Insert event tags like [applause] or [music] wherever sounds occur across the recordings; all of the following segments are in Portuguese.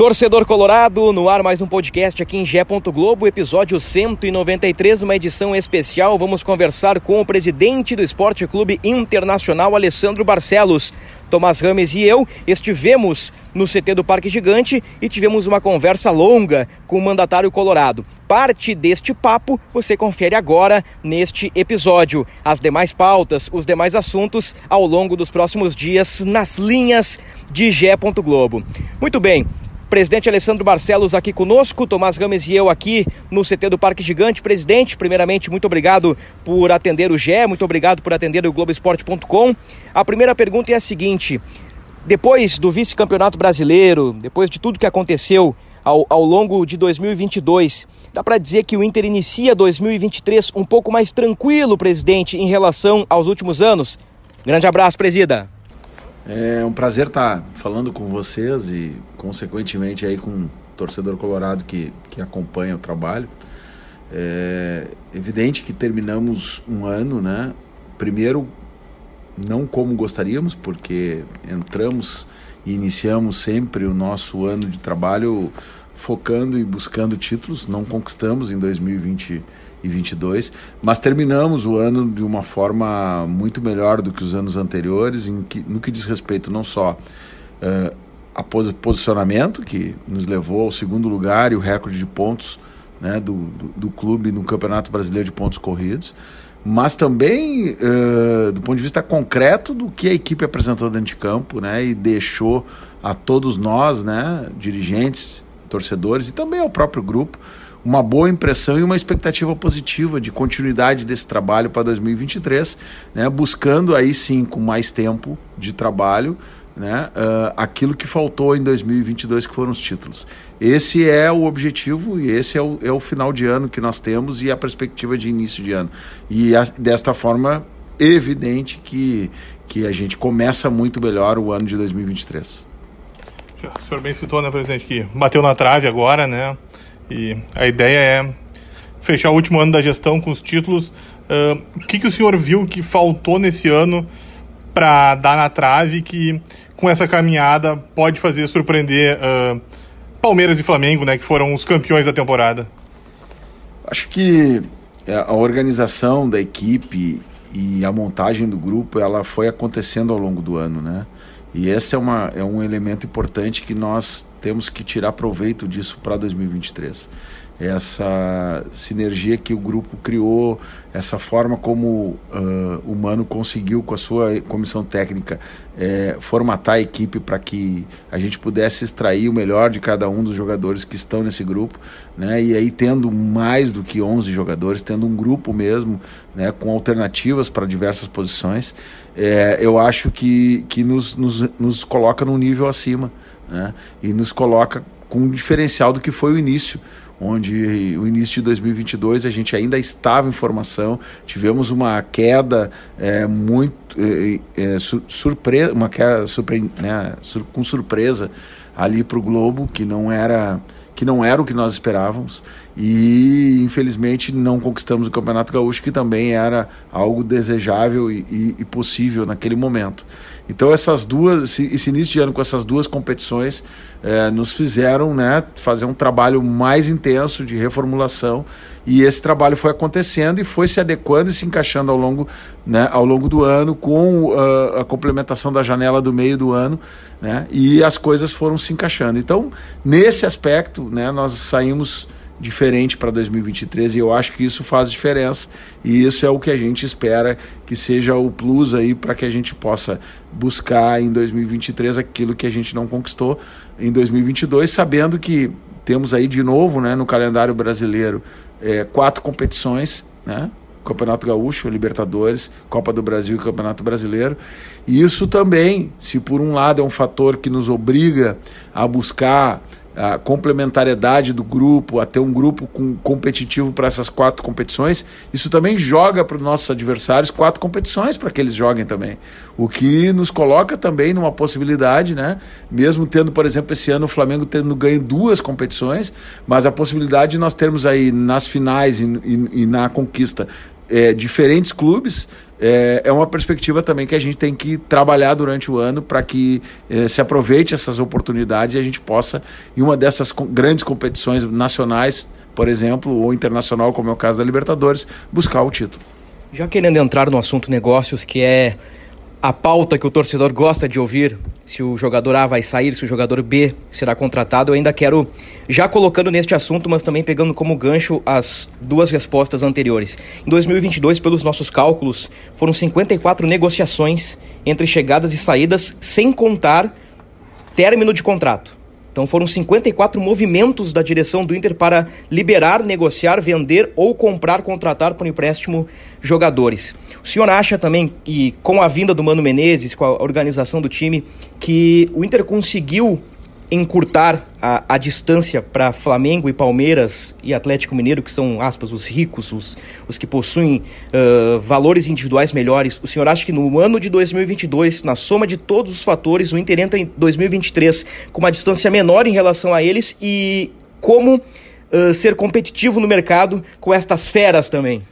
Torcedor Colorado, no ar mais um podcast aqui em Gé. Globo, episódio 193, uma edição especial. Vamos conversar com o presidente do Esporte Clube Internacional, Alessandro Barcelos. Tomás Rames e eu estivemos no CT do Parque Gigante e tivemos uma conversa longa com o mandatário colorado. Parte deste papo você confere agora neste episódio. As demais pautas, os demais assuntos ao longo dos próximos dias nas linhas de Gé. Globo. Muito bem, Presidente Alessandro Barcelos aqui conosco, Tomás Gomes e eu aqui no CT do Parque Gigante. Presidente, primeiramente, muito obrigado por atender o GE, muito obrigado por atender o Globoesporte.com. A primeira pergunta é a seguinte: depois do vice-campeonato brasileiro, depois de tudo que aconteceu ao, ao longo de 2022, dá para dizer que o Inter inicia 2023 um pouco mais tranquilo, presidente, em relação aos últimos anos? Grande abraço, presida. É um prazer estar falando com vocês e, consequentemente, aí com o torcedor colorado que, que acompanha o trabalho. É evidente que terminamos um ano, né? Primeiro, não como gostaríamos, porque entramos e iniciamos sempre o nosso ano de trabalho focando e buscando títulos, não conquistamos em 2020 e 22, mas terminamos o ano de uma forma muito melhor do que os anos anteriores, em que, no que diz respeito não só uh, a posicionamento, que nos levou ao segundo lugar e o recorde de pontos né, do, do, do clube no Campeonato Brasileiro de Pontos Corridos, mas também uh, do ponto de vista concreto do que a equipe apresentou dentro de campo né, e deixou a todos nós, né, dirigentes, torcedores e também ao próprio grupo, uma boa impressão e uma expectativa positiva de continuidade desse trabalho para 2023, né, buscando aí sim, com mais tempo de trabalho, né, uh, aquilo que faltou em 2022, que foram os títulos. Esse é o objetivo e esse é o, é o final de ano que nós temos e a perspectiva de início de ano. E a, desta forma, evidente que, que a gente começa muito melhor o ano de 2023. O senhor bem citou, né, presidente, que bateu na trave agora, né? E a ideia é fechar o último ano da gestão com os títulos. Uh, o que, que o senhor viu que faltou nesse ano para dar na trave que com essa caminhada pode fazer surpreender uh, Palmeiras e Flamengo, né, que foram os campeões da temporada? Acho que é, a organização da equipe e a montagem do grupo ela foi acontecendo ao longo do ano, né? E esse é, uma, é um elemento importante que nós temos que tirar proveito disso para 2023. Essa sinergia que o grupo criou, essa forma como uh, o Mano conseguiu, com a sua comissão técnica, formatar a equipe para que a gente pudesse extrair o melhor de cada um dos jogadores que estão nesse grupo. Né? E aí, tendo mais do que 11 jogadores, tendo um grupo mesmo, né, com alternativas para diversas posições, eu acho que, que nos, nos, nos coloca num nível acima né? e nos coloca com um diferencial do que foi o início onde o início de 2022 a gente ainda estava em formação, tivemos uma queda é, muito é, é, surpresa, uma queda surpre, né, sur, com surpresa ali para o Globo que não era que não era o que nós esperávamos e infelizmente não conquistamos o Campeonato Gaúcho que também era algo desejável e, e, e possível naquele momento. Então essas duas, esse, início de ano com essas duas competições é, nos fizeram né, fazer um trabalho mais intenso de reformulação e esse trabalho foi acontecendo e foi se adequando e se encaixando ao longo, né, ao longo do ano com uh, a complementação da janela do meio do ano né, e as coisas foram se encaixando. Então nesse aspecto né, nós saímos diferente para 2023 e eu acho que isso faz diferença e isso é o que a gente espera que seja o plus aí para que a gente possa buscar em 2023 aquilo que a gente não conquistou em 2022, sabendo que temos aí de novo né, no calendário brasileiro é, quatro competições, né? Campeonato Gaúcho, Libertadores, Copa do Brasil e Campeonato Brasileiro. E isso também, se por um lado é um fator que nos obriga a buscar a complementariedade do grupo, a ter um grupo com, competitivo para essas quatro competições, isso também joga para os nossos adversários quatro competições para que eles joguem também. O que nos coloca também numa possibilidade, né? Mesmo tendo, por exemplo, esse ano o Flamengo tendo ganho duas competições, mas a possibilidade de nós termos aí nas finais e, e, e na conquista é, diferentes clubes, é, é, uma perspectiva também que a gente tem que trabalhar durante o ano para que é, se aproveite essas oportunidades e a gente possa, em uma dessas grandes competições nacionais, por exemplo, ou internacional, como é o caso da Libertadores, buscar o título. Já querendo entrar no assunto negócios, que é a pauta que o torcedor gosta de ouvir, se o jogador A vai sair, se o jogador B será contratado, eu ainda quero, já colocando neste assunto, mas também pegando como gancho as duas respostas anteriores. Em 2022, pelos nossos cálculos, foram 54 negociações entre chegadas e saídas, sem contar término de contrato. Então foram 54 movimentos da direção do Inter para liberar, negociar, vender ou comprar, contratar por empréstimo jogadores. O senhor acha também, e com a vinda do Mano Menezes, com a organização do time, que o Inter conseguiu encurtar a, a distância para Flamengo e Palmeiras e Atlético Mineiro, que são, aspas, os ricos, os, os que possuem uh, valores individuais melhores, o senhor acha que no ano de 2022, na soma de todos os fatores, o Inter entra em 2023 com uma distância menor em relação a eles e como uh, ser competitivo no mercado com estas feras também?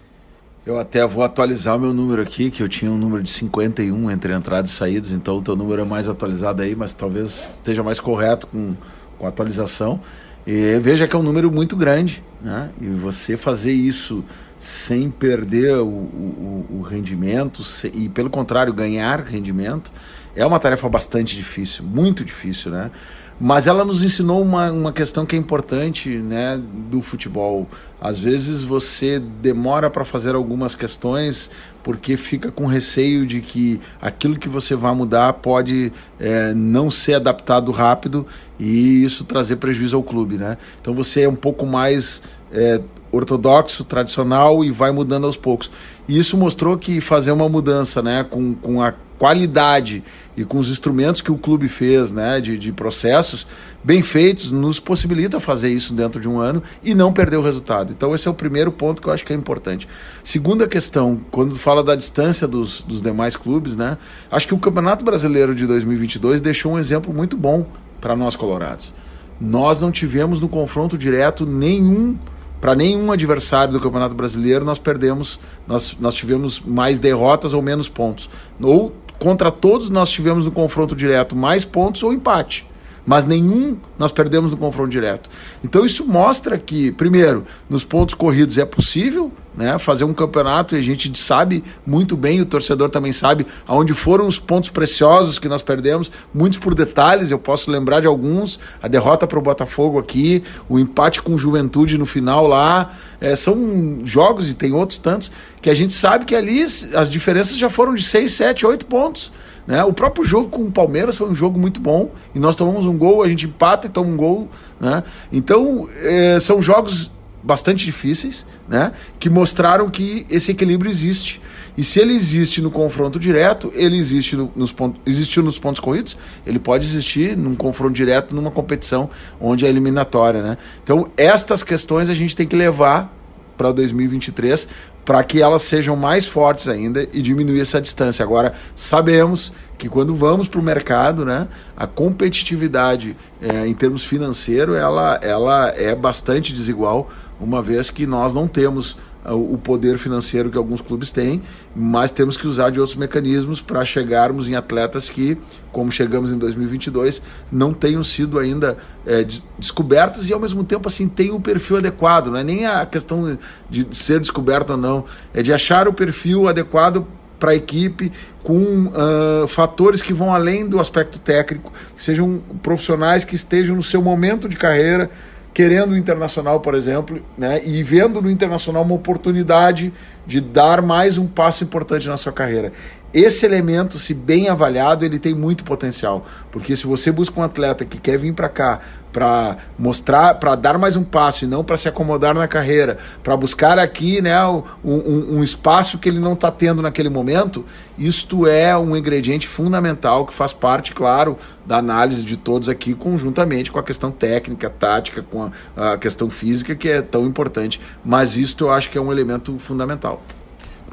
Eu até vou atualizar o meu número aqui, que eu tinha um número de 51 entre entradas e saídas, então o teu número é mais atualizado aí, mas talvez esteja mais correto com, com a atualização. E veja que é um número muito grande, né? E você fazer isso sem perder o, o, o rendimento se, e, pelo contrário, ganhar rendimento é uma tarefa bastante difícil, muito difícil, né? Mas ela nos ensinou uma, uma questão que é importante né, do futebol. Às vezes você demora para fazer algumas questões porque fica com receio de que aquilo que você vai mudar pode é, não ser adaptado rápido e isso trazer prejuízo ao clube. Né? Então você é um pouco mais é, ortodoxo, tradicional e vai mudando aos poucos. E isso mostrou que fazer uma mudança né, com, com a qualidade e com os instrumentos que o clube fez, né, de, de processos bem feitos, nos possibilita fazer isso dentro de um ano e não perder o resultado. Então esse é o primeiro ponto que eu acho que é importante. Segunda questão, quando fala da distância dos, dos demais clubes, né, acho que o Campeonato Brasileiro de 2022 deixou um exemplo muito bom para nós colorados. Nós não tivemos no confronto direto nenhum para nenhum adversário do Campeonato Brasileiro nós perdemos, nós, nós tivemos mais derrotas ou menos pontos. Ou contra todos nós tivemos no confronto direto mais pontos ou empate mas nenhum nós perdemos no confronto direto. Então isso mostra que, primeiro, nos pontos corridos é possível né, fazer um campeonato e a gente sabe muito bem, o torcedor também sabe, aonde foram os pontos preciosos que nós perdemos, muitos por detalhes, eu posso lembrar de alguns, a derrota para o Botafogo aqui, o empate com o Juventude no final lá, é, são jogos e tem outros tantos, que a gente sabe que ali as diferenças já foram de 6, 7, 8 pontos. Né? O próprio jogo com o Palmeiras foi um jogo muito bom e nós tomamos um gol, a gente empata e toma um gol. Né? Então, é, são jogos bastante difíceis né? que mostraram que esse equilíbrio existe. E se ele existe no confronto direto, ele existe no, nos pontos, existiu nos pontos corridos, ele pode existir num confronto direto numa competição onde é eliminatória. Né? Então, estas questões a gente tem que levar para 2023 para que elas sejam mais fortes ainda e diminuir essa distância. Agora, sabemos que quando vamos para o mercado, né, a competitividade é, em termos financeiros ela, ela é bastante desigual, uma vez que nós não temos o poder financeiro que alguns clubes têm, mas temos que usar de outros mecanismos para chegarmos em atletas que, como chegamos em 2022, não tenham sido ainda é, descobertos e ao mesmo tempo assim tem o perfil adequado. Não é nem a questão de ser descoberto ou não, é de achar o perfil adequado para a equipe com uh, fatores que vão além do aspecto técnico, que sejam profissionais que estejam no seu momento de carreira querendo o Internacional, por exemplo, né, e vendo no Internacional uma oportunidade de dar mais um passo importante na sua carreira. Esse elemento, se bem avaliado, ele tem muito potencial, porque se você busca um atleta que quer vir para cá para mostrar, para dar mais um passo e não para se acomodar na carreira, para buscar aqui né, um, um, um espaço que ele não está tendo naquele momento, isto é um ingrediente fundamental que faz parte, claro, da análise de todos aqui, conjuntamente com a questão técnica, tática, com a, a questão física, que é tão importante. Mas isto eu acho que é um elemento fundamental.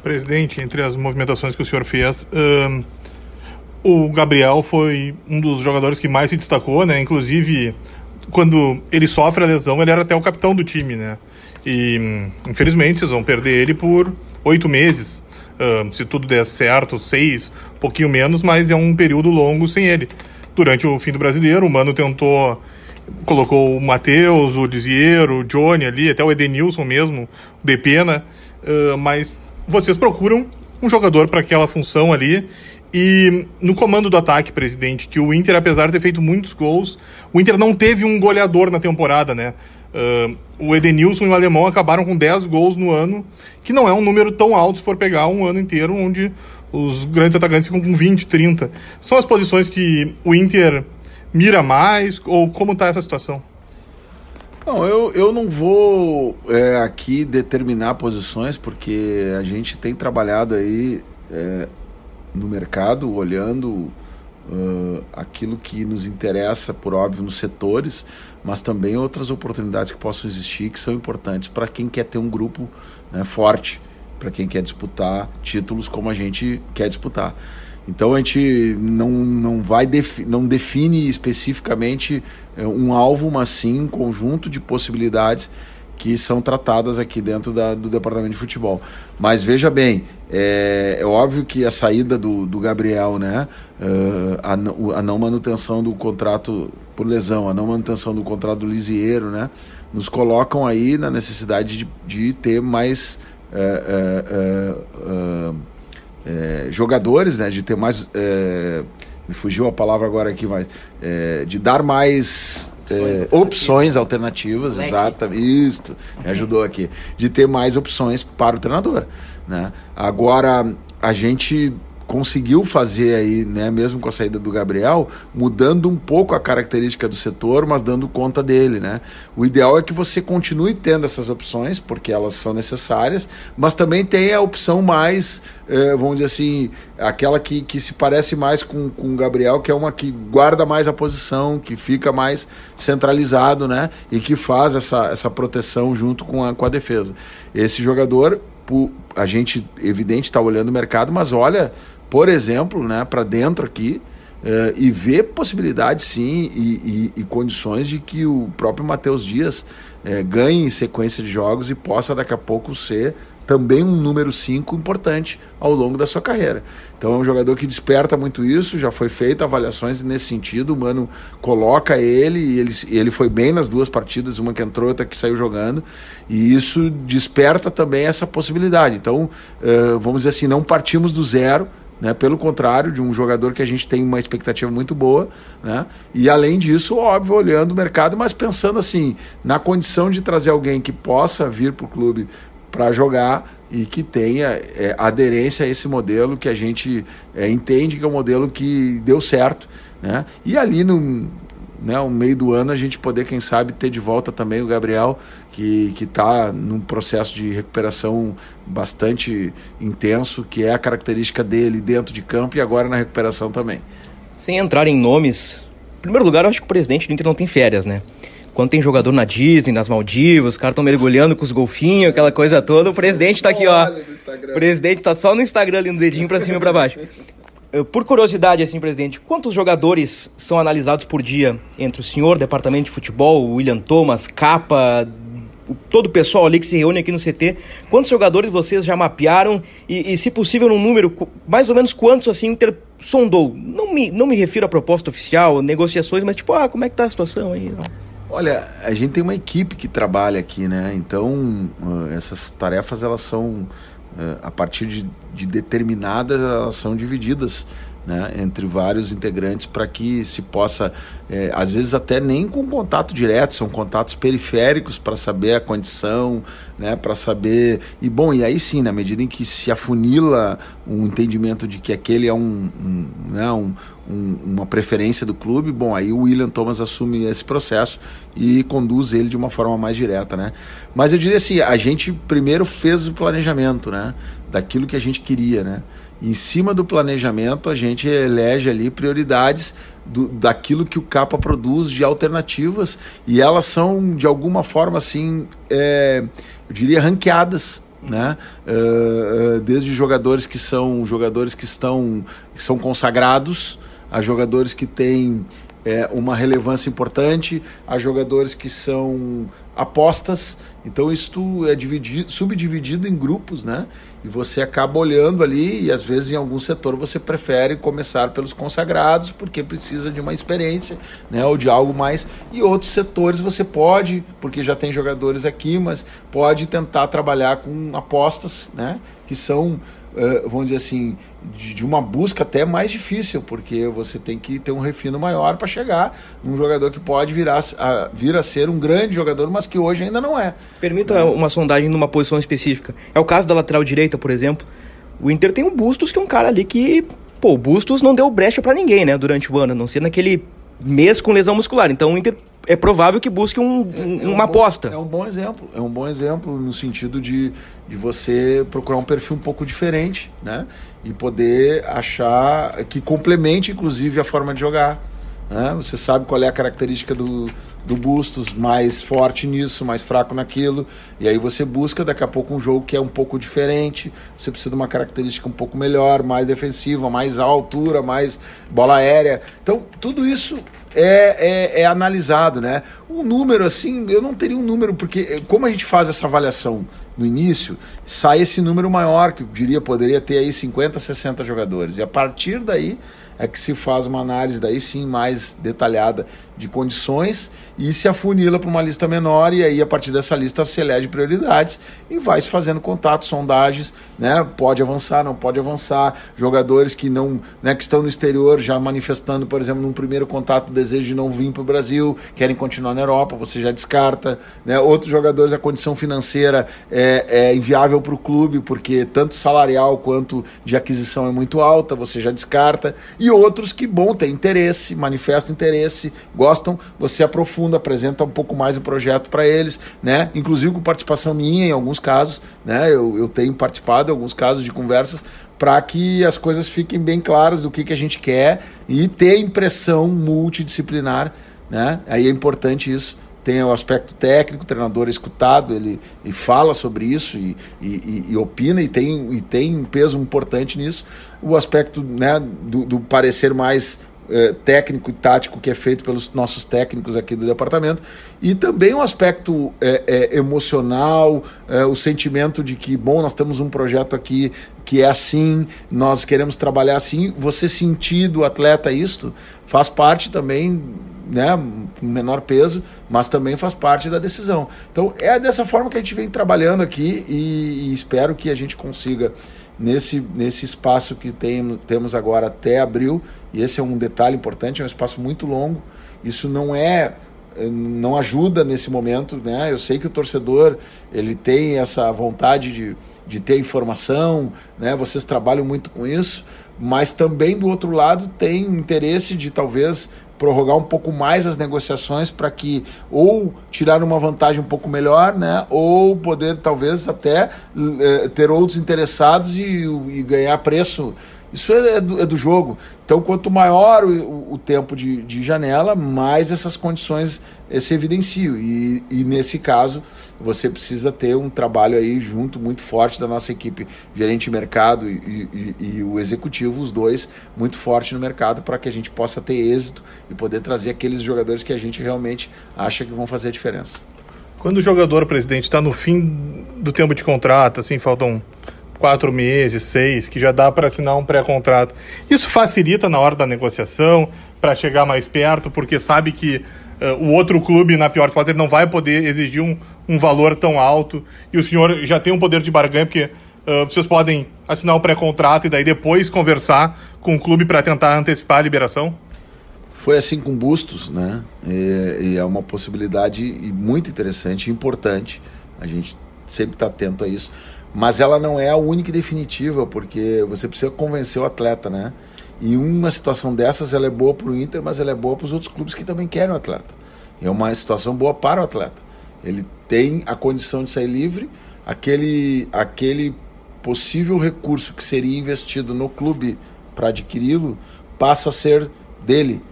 Presidente, entre as movimentações que o senhor fez, um, o Gabriel foi um dos jogadores que mais se destacou, né? Inclusive, quando ele sofre a lesão, ele era até o capitão do time, né? E infelizmente vocês vão perder ele por oito meses. Um, se tudo der certo, seis, um pouquinho menos, mas é um período longo sem ele. Durante o fim do brasileiro, o Mano tentou colocou o Matheus, o Lisieiro, o Johnny ali, até o Edenilson mesmo, o Depena, uh, mas vocês procuram um jogador para aquela função ali. E no comando do ataque, presidente, que o Inter, apesar de ter feito muitos gols, o Inter não teve um goleador na temporada, né? Uh, o Edenilson e o Alemão acabaram com 10 gols no ano, que não é um número tão alto se for pegar um ano inteiro, onde os grandes atacantes ficam com 20, 30. São as posições que o Inter mira mais, ou como está essa situação? Não, eu, eu não vou é, aqui determinar posições, porque a gente tem trabalhado aí é, no mercado, olhando uh, aquilo que nos interessa, por óbvio, nos setores, mas também outras oportunidades que possam existir que são importantes para quem quer ter um grupo né, forte, para quem quer disputar títulos como a gente quer disputar. Então a gente não, não vai defi não define especificamente é, um alvo, mas sim um conjunto de possibilidades que são tratadas aqui dentro da, do departamento de futebol. Mas veja bem, é, é óbvio que a saída do, do Gabriel, né, uh, a, a, não manutenção do contrato por lesão, a não manutenção do contrato do Lisieiro, né, nos colocam aí na necessidade de, de ter mais uh, uh, é, jogadores, né, de ter mais. É, me fugiu a palavra agora aqui, mas. É, de dar mais. É, opções alternativas, exato, isso, me ajudou aqui, de ter mais opções para o treinador, né? Agora a gente conseguiu fazer aí, né, mesmo com a saída do Gabriel, mudando um pouco a característica do setor, mas dando conta dele, né? O ideal é que você continue tendo essas opções, porque elas são necessárias, mas também tem a opção mais, eh, vamos dizer assim, aquela que, que se parece mais com, com o Gabriel, que é uma que guarda mais a posição, que fica mais centralizado, né? E que faz essa, essa proteção junto com a, com a defesa. Esse jogador, a gente, evidente, está olhando o mercado, mas olha por exemplo, né, para dentro aqui uh, e ver possibilidades sim e, e, e, condições de que o próprio Matheus Dias uh, ganhe sequência de jogos e possa daqui a pouco ser também um número 5 importante ao longo da sua carreira. Então é um jogador que desperta muito isso, já foi feita avaliações nesse sentido, o Mano coloca ele e ele, ele foi bem nas duas partidas, uma que entrou, outra que saiu jogando, e isso desperta também essa possibilidade. Então, uh, vamos dizer assim, não partimos do zero, né? Pelo contrário, de um jogador que a gente tem uma expectativa muito boa, né? E além disso, óbvio, olhando o mercado, mas pensando assim, na condição de trazer alguém que possa vir para o clube para jogar e que tenha é, aderência a esse modelo que a gente é, entende que é um modelo que deu certo, né? E ali no né, o meio do ano a gente poder, quem sabe, ter de volta também o Gabriel, que está num processo de recuperação bastante intenso, que é a característica dele dentro de campo e agora na recuperação também. Sem entrar em nomes, em primeiro lugar, eu acho que o presidente do Inter não tem férias, né? Quando tem jogador na Disney, nas Maldivas, os caras estão mergulhando com os golfinhos, aquela coisa toda, o presidente está aqui, ó. O presidente está só no Instagram ali, no dedinho para cima e para baixo. Por curiosidade, assim, presidente, quantos jogadores são analisados por dia entre o senhor, departamento de futebol, William Thomas, Capa, todo o pessoal ali que se reúne aqui no CT? Quantos jogadores vocês já mapearam e, e se possível, num número, mais ou menos quantos, assim, Inter sondou? Não me, não me refiro à proposta oficial, negociações, mas tipo, ah, como é que tá a situação aí? Olha, a gente tem uma equipe que trabalha aqui, né? Então, essas tarefas, elas são, a partir de de determinadas elas são divididas né, entre vários integrantes para que se possa, é, às vezes até nem com contato direto, são contatos periféricos para saber a condição, né, para saber. E bom, e aí sim, na medida em que se afunila um entendimento de que aquele é um, um, né, um, um uma preferência do clube, bom, aí o William Thomas assume esse processo e conduz ele de uma forma mais direta, né? Mas eu diria assim, a gente primeiro fez o planejamento, né, daquilo que a gente queria, né? Em cima do planejamento, a gente elege ali prioridades do, daquilo que o Capa produz de alternativas e elas são, de alguma forma, assim, é, eu diria, ranqueadas. Né? Uh, desde jogadores que são jogadores que estão que são consagrados a jogadores que têm é, uma relevância importante, a jogadores que são apostas. Então isso é dividido, subdividido em grupos, né? E você acaba olhando ali e às vezes em algum setor você prefere começar pelos consagrados porque precisa de uma experiência, né? Ou de algo mais. E outros setores você pode, porque já tem jogadores aqui, mas pode tentar trabalhar com apostas, né? Que são uh, vamos dizer assim, de, uma busca até mais difícil, porque você tem que ter um refino maior para chegar num jogador que pode virar a, vir a ser um grande jogador, mas que hoje ainda não é. Permita uma sondagem numa posição específica. É o caso da lateral direita, por exemplo. O Inter tem o Bustos, que é um cara ali que. Pô, o Bustos não deu brecha para ninguém, né, durante o ano, a não ser naquele mês com lesão muscular. Então o Inter é provável que busque um, um, é, é uma bom, aposta. É um bom exemplo. É um bom exemplo no sentido de, de você procurar um perfil um pouco diferente, né? E poder achar que complemente, inclusive, a forma de jogar. Né? Você sabe qual é a característica do, do Bustos, mais forte nisso, mais fraco naquilo. E aí você busca daqui a pouco um jogo que é um pouco diferente. Você precisa de uma característica um pouco melhor, mais defensiva, mais altura, mais bola aérea. Então, tudo isso é, é, é, analisado, né? Um número assim, eu não teria um número, porque eh, como a gente faz essa avaliação no início, sai esse número maior, que eu diria poderia ter aí 50, 60 jogadores. E a partir daí é que se faz uma análise daí sim mais detalhada de condições e se afunila para uma lista menor e aí a partir dessa lista se elege prioridades e vai se fazendo contatos, sondagens, né? Pode avançar, não pode avançar, jogadores que não, né, que estão no exterior já manifestando, por exemplo, num primeiro contato o desejo de não vir para o Brasil, querem continuar na Europa, você já descarta, né? Outros jogadores a condição financeira é, é inviável para o clube porque tanto salarial quanto de aquisição é muito alta, você já descarta e outros que bom tem interesse, manifestam interesse, gostam, você aprofunda, apresenta um pouco mais o projeto para eles, né? Inclusive com participação minha em alguns casos, né? Eu, eu tenho participado em alguns casos de conversas para que as coisas fiquem bem claras do que, que a gente quer e ter impressão multidisciplinar, né? Aí é importante isso tem o aspecto técnico, o treinador é escutado, ele, ele fala sobre isso e, e, e, opina e tem, e tem um peso importante nisso. O aspecto né, do, do parecer mais é, técnico e tático que é feito pelos nossos técnicos aqui do departamento e também o um aspecto é, emocional, o sentimento de que, bom, nós temos um projeto aqui que é assim, nós queremos trabalhar assim. Você sentir do atleta isto faz parte também, né, com menor peso, mas também faz parte da decisão. Então é dessa forma que a gente vem trabalhando aqui e, e espero que a gente consiga nesse, nesse espaço que tem, temos agora até abril, e esse é um detalhe importante, é um espaço muito longo. Isso não é não ajuda nesse momento, né? Eu sei que o torcedor ele tem essa vontade de, de ter informação, né? Vocês trabalham muito com isso, mas também do outro lado tem interesse de talvez prorrogar um pouco mais as negociações para que ou tirar uma vantagem um pouco melhor, né, ou poder talvez até é, ter outros interessados e, e ganhar preço isso é, é, do, é do, jogo. Então, quanto maior o, o tempo de, de, janela, mais essas condições eh, se evidenciam. E, e, nesse caso, você precisa ter um trabalho aí junto muito forte da nossa equipe, gerente de mercado e, e, e o executivo, os dois, muito forte no mercado para que a gente possa ter êxito e poder trazer aqueles jogadores que a gente realmente acha que vão fazer a diferença. Quando o jogador, presidente, está no fim do tempo de contrato, assim, faltam quatro meses, seis, que já dá para assinar um pré-contrato. Isso facilita na hora da negociação, para chegar mais perto, porque sabe que uh, o outro clube, na pior hipótese, ele não vai poder exigir um, um valor tão alto, e o senhor já tem um poder de barganha, porque uh, vocês podem assinar o pré-contrato e daí depois conversar com o clube para tentar antecipar a liberação? Foi assim com Bustos, né? E, e é uma possibilidade muito interessante, importante. A gente sempre está atento a isso. Mas ela não é a única e definitiva, porque você precisa convencer o atleta, né? E uma situação dessas ela é boa para o Inter, mas ela é boa para os outros clubes que também querem o atleta. É uma situação boa para o atleta. Ele tem a condição de sair livre, aquele, aquele possível recurso que seria investido no clube para adquiri-lo passa a ser dele.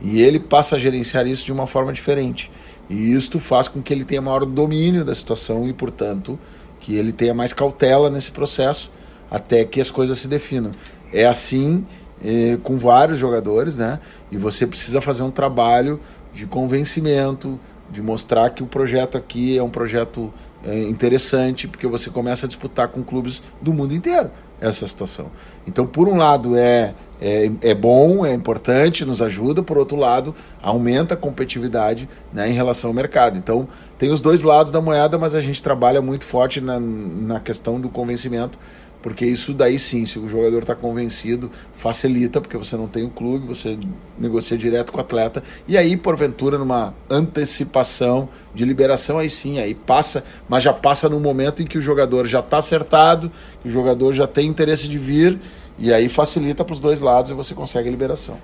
E ele passa a gerenciar isso de uma forma diferente. E isto faz com que ele tenha maior domínio da situação e, portanto, que ele tenha mais cautela nesse processo até que as coisas se definam. É assim eh, com vários jogadores, né? E você precisa fazer um trabalho de convencimento, de mostrar que o projeto aqui é um projeto eh, interessante, porque você começa a disputar com clubes do mundo inteiro essa situação. Então, por um lado, é, é, é bom, é importante, nos ajuda, por outro lado, aumenta a competitividade né, em relação ao mercado. Então, tem os dois lados da moeda, mas a gente trabalha muito forte na, na questão do convencimento porque isso daí sim, se o jogador está convencido, facilita, porque você não tem o um clube, você negocia direto com o atleta, e aí, porventura, numa antecipação de liberação, aí sim, aí passa, mas já passa no momento em que o jogador já está acertado, que o jogador já tem interesse de vir, e aí facilita para os dois lados e você consegue a liberação.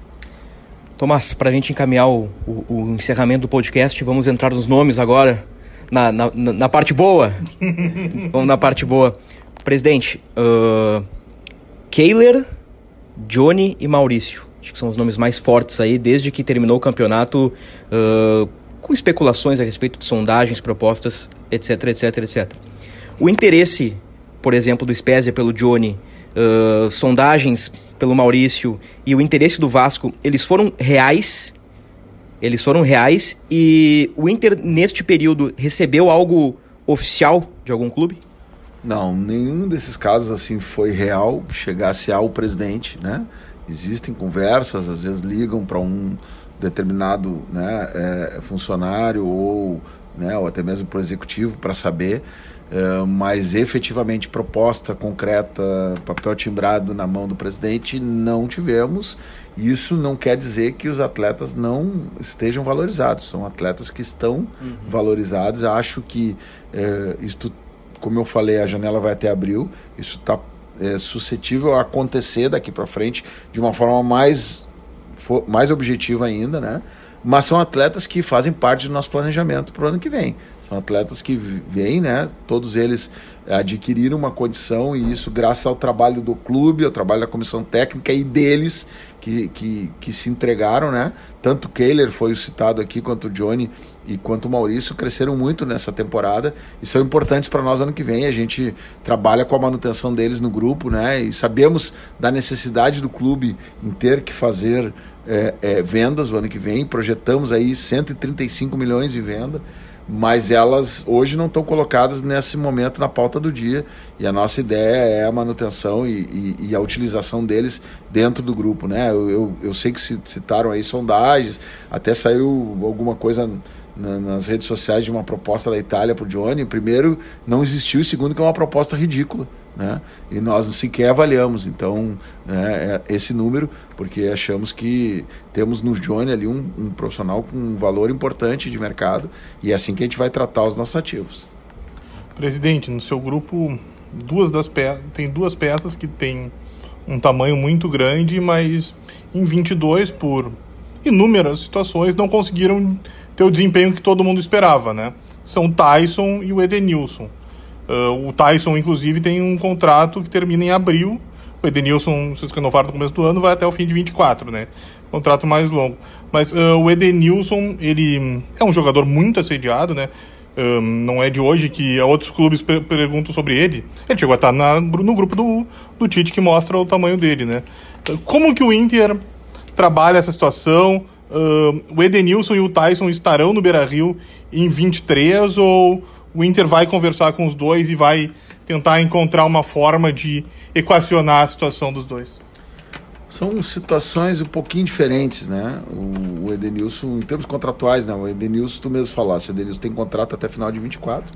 Tomás, para a gente encaminhar o, o, o, encerramento do podcast, vamos entrar nos nomes agora, na, na, na parte boa. [laughs] vamos na parte boa. Presidente, uh, Kehler, Johnny e Maurício. Acho que são os nomes mais fortes aí, desde que terminou o campeonato, uh, com especulações a respeito de sondagens, propostas, etc, etc, etc. O interesse, por exemplo, do Spezia pelo Johnny, uh, sondagens pelo Maurício e o interesse do Vasco, eles foram reais. Eles foram reais e o Inter, neste período, recebeu algo oficial de algum clube? Não, nenhum desses casos assim foi real, chegasse ao presidente, né? Existem conversas, às vezes ligam para um determinado né, é, funcionário ou, né, ou até mesmo para o executivo para saber, é, mas efetivamente proposta concreta, papel timbrado na mão do presidente, não tivemos. Isso não quer dizer que os atletas não estejam valorizados, são atletas que estão uhum. valorizados. Acho que é, isto como eu falei, a janela vai até abril. Isso está é, suscetível a acontecer daqui para frente de uma forma mais, mais objetiva ainda, né? Mas são atletas que fazem parte do nosso planejamento para o ano que vem. São atletas que vêm, né? Todos eles adquiriram uma condição e isso graças ao trabalho do clube, ao trabalho da comissão técnica e deles que, que, que se entregaram, né? Tanto o Kehler foi citado aqui, quanto o Johnny e quanto o Maurício cresceram muito nessa temporada e são importantes para nós ano que vem. A gente trabalha com a manutenção deles no grupo, né? E sabemos da necessidade do clube em ter que fazer é, é, vendas o ano que vem. Projetamos aí 135 milhões de venda mas elas hoje não estão colocadas nesse momento na pauta do dia e a nossa ideia é a manutenção e, e, e a utilização deles dentro do grupo, né? Eu, eu, eu, sei que citaram aí sondagens, até saiu alguma coisa na, nas redes sociais de uma proposta da Itália para o Johnny. Primeiro, não existiu, e segundo, que é uma proposta ridícula né? E nós sequer avaliamos, então, né, é esse número, porque achamos que temos no Johnny ali um, um, profissional com um valor importante de mercado e é assim que a gente vai tratar os nossos ativos. Presidente, no seu grupo, duas das pe... tem duas peças que têm um tamanho muito grande, mas em 22, por inúmeras situações, não conseguiram ter o desempenho que todo mundo esperava, né? São Tyson e o Edenilson. Uh, o Tyson, inclusive, tem um contrato que termina em abril. O Edenilson, se renovaram no começo do ano, vai até o fim de 24, né? Contrato mais longo. Mas uh, o Edenilson, ele é um jogador muito assediado, né? Uh, não é de hoje que outros clubes per perguntam sobre ele. Ele chegou a estar na, no grupo do, do Tite que mostra o tamanho dele, né? Como que o Inter trabalha essa situação? Uh, o Edenilson e o Tyson estarão no Beira-Rio em 23 ou o Inter vai conversar com os dois e vai tentar encontrar uma forma de equacionar a situação dos dois. São situações um pouquinho diferentes, né? O, Edenilson, em termos contratuais, né? O Edenilson, tu mesmo falasse, o Edenilson tem contrato até final de 24.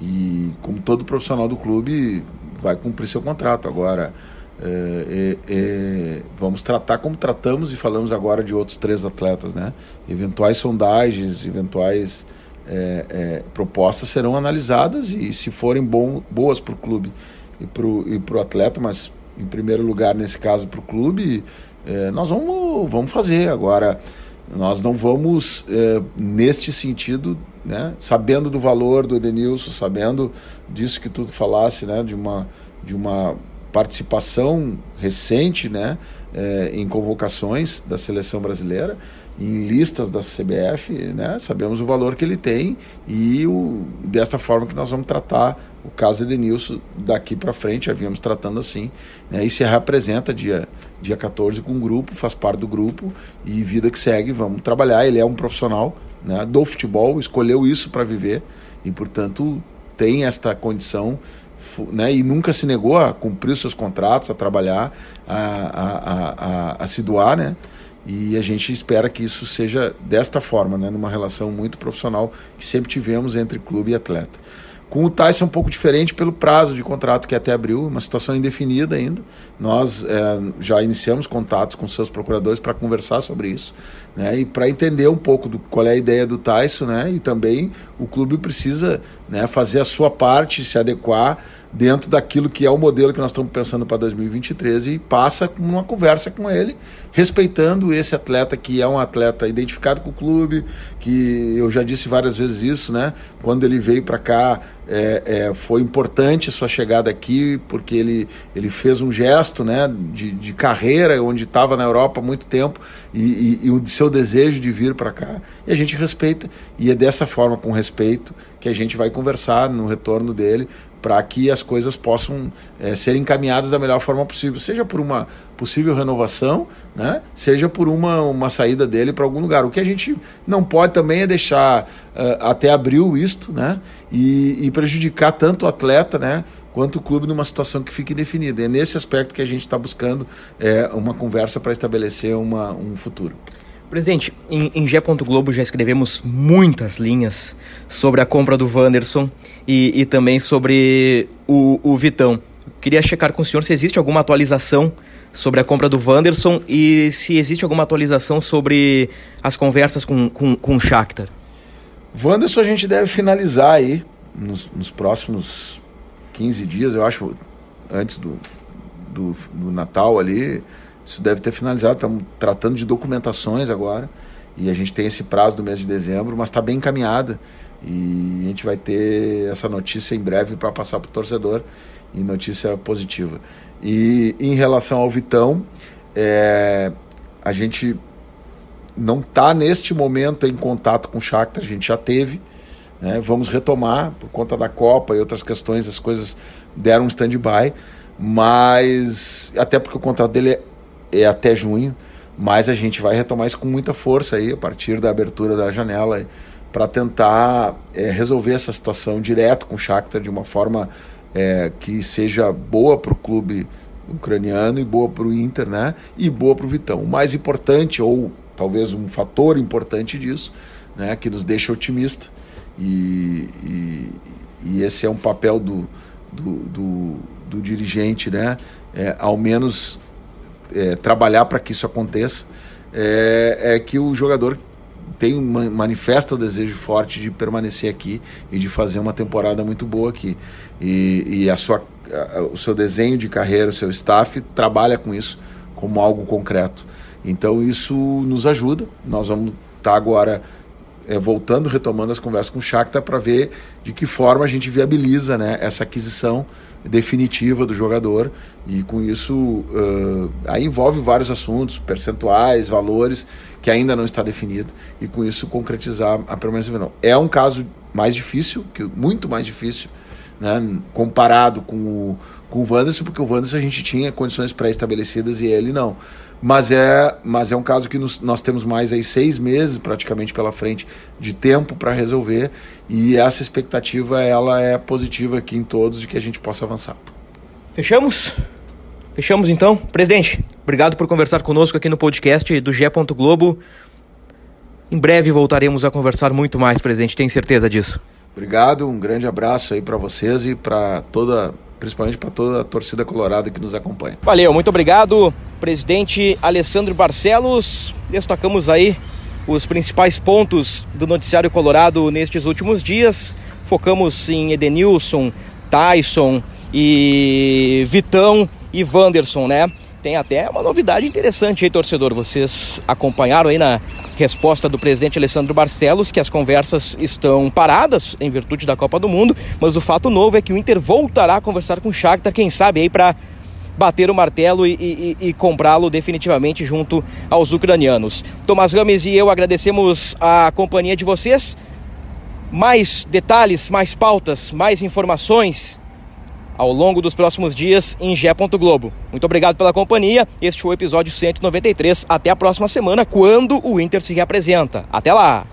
E como todo profissional do clube, vai cumprir seu contrato. Agora, é, é, vamos tratar como tratamos e falamos agora de outros três atletas, né? Eventuais sondagens, eventuais é, é, propostas serão analisadas e se forem bom, boas para o clube e para o atleta, mas em primeiro lugar nesse caso para o clube, é, nós vamos, vamos fazer. Agora, nós não vamos, neste sentido, né, sabendo do valor do Edenilson, sabendo disso que tu falasse, né, de uma, de uma participação recente né, é, em convocações da seleção brasileira, em listas da CBF, né, sabemos o valor que ele tem e o, desta forma que nós vamos tratar o caso Edenilson daqui para frente, havíamos tratando assim, né, e se reapresenta dia, dia 14 com o grupo, faz parte do grupo e vida que segue, vamos trabalhar, ele é um profissional né, do futebol, escolheu isso para viver e portanto tem esta condição né, e nunca se negou a cumprir seus contratos, a trabalhar, a, a, a, a, se doar, né? E a gente espera que isso seja desta forma, né, numa relação muito profissional que sempre tivemos entre clube e atleta. Com o Tyson é um pouco diferente pelo prazo de contrato que é até abril, uma situação indefinida ainda. Nós é, já iniciamos contatos com seus procuradores para conversar sobre isso, né? E para entender um pouco do qual é a ideia do Tyson, né? E também o clube precisa, né, fazer a sua parte, se adequar dentro daquilo que é o modelo que nós estamos pensando para 2023 e passa uma conversa com ele, respeitando esse atleta que é um atleta identificado com o clube, que eu já disse várias vezes isso, né? Quando ele veio para cá, é, é, foi importante a sua chegada aqui, porque ele, ele fez um gesto né, de, de carreira, onde estava na Europa há muito tempo, e, e, e o seu desejo de vir para cá. E a gente respeita, e é dessa forma, com respeito, que a gente vai conversar no retorno dele para que as coisas possam é, ser encaminhadas da melhor forma possível, seja por uma possível renovação, né? seja por uma, uma saída dele para algum lugar. O que a gente não pode também é deixar uh, até abril isto né? E, e, prejudicar tanto o atleta né? quanto o clube numa situação que fique definida. É nesse aspecto que a gente está buscando é, uma conversa para estabelecer uma, um futuro. Presidente, em, em G. Globo já escrevemos muitas linhas sobre a compra do Wanderson e, e também sobre o, o Vitão. Queria checar com o senhor se existe alguma atualização sobre a compra do Wanderson e se existe alguma atualização sobre as conversas com, com, com o Shakhtar. Wanderson a gente deve finalizar aí nos, nos próximos 15 dias, eu acho, antes do, do, do Natal ali isso deve ter finalizado. Estamos tratando de documentações agora. E a gente tem esse prazo do mês de dezembro, mas está bem encaminhada. E a gente vai ter essa notícia em breve para passar para o torcedor. E notícia positiva. E em relação ao Vitão, é, a gente não está neste momento em contato com o Shakhtar, a gente já teve. Né? Vamos retomar por conta da Copa e outras questões, as coisas deram um stand-by. Mas até porque o contrato dele é é até junho, mas a gente vai retomar isso com muita força aí a partir da abertura da janela para tentar é, resolver essa situação direto com o Shakhtar de uma forma é, que seja boa para o clube ucraniano e boa para o Inter, né? E boa para o Vitão. O mais importante ou talvez um fator importante disso, né? Que nos deixa otimista e, e, e esse é um papel do, do, do, do dirigente, né? É, ao menos é, trabalhar para que isso aconteça, é, é, que o jogador tem manifesta o desejo forte de permanecer aqui e de fazer uma temporada muito boa aqui. E, e a sua, o seu desenho de carreira, o seu staff trabalha com isso como algo concreto. Então isso nos ajuda. Nós vamos estar tá agora é, voltando, retomando as conversas com o Shakhtar para ver de que forma a gente viabiliza né, essa aquisição definitiva do jogador. E com isso uh, aí envolve vários assuntos, percentuais, valores que ainda não está definido. E com isso concretizar a permanência do É um caso mais difícil, que muito mais difícil, né, comparado com o, com o Wanderson, porque o Wanderson a gente tinha condições pré-estabelecidas e ele não. Mas é, mas é um caso que nos, nós temos mais aí seis meses praticamente pela frente de tempo para resolver e essa expectativa ela é positiva aqui em todos de que a gente possa avançar. Fechamos? Fechamos então. Presidente, obrigado por conversar conosco aqui no podcast do G. Globo. Em breve voltaremos a conversar muito mais, presidente, tenho certeza disso. Obrigado, um grande abraço aí para vocês e para toda principalmente para toda a torcida colorada que nos acompanha. Valeu, muito obrigado, presidente Alessandro Barcelos. Destacamos aí os principais pontos do noticiário colorado nestes últimos dias. Focamos em Edenilson, Tyson e Vitão e Wanderson, né? Tem até uma novidade interessante aí, torcedor. Vocês acompanharam aí na resposta do presidente Alessandro Barcelos que as conversas estão paradas em virtude da Copa do Mundo, mas o fato novo é que o Inter voltará a conversar com o Shakhtar, quem sabe aí para bater o martelo e, e, e comprá-lo definitivamente junto aos ucranianos. Tomás Rames e eu agradecemos a companhia de vocês. Mais detalhes, mais pautas, mais informações ao longo dos próximos dias em Gé. Globo. Muito obrigado pela companhia. Este foi o episódio 193. Até a próxima semana, quando o Inter se reapresenta. Até lá!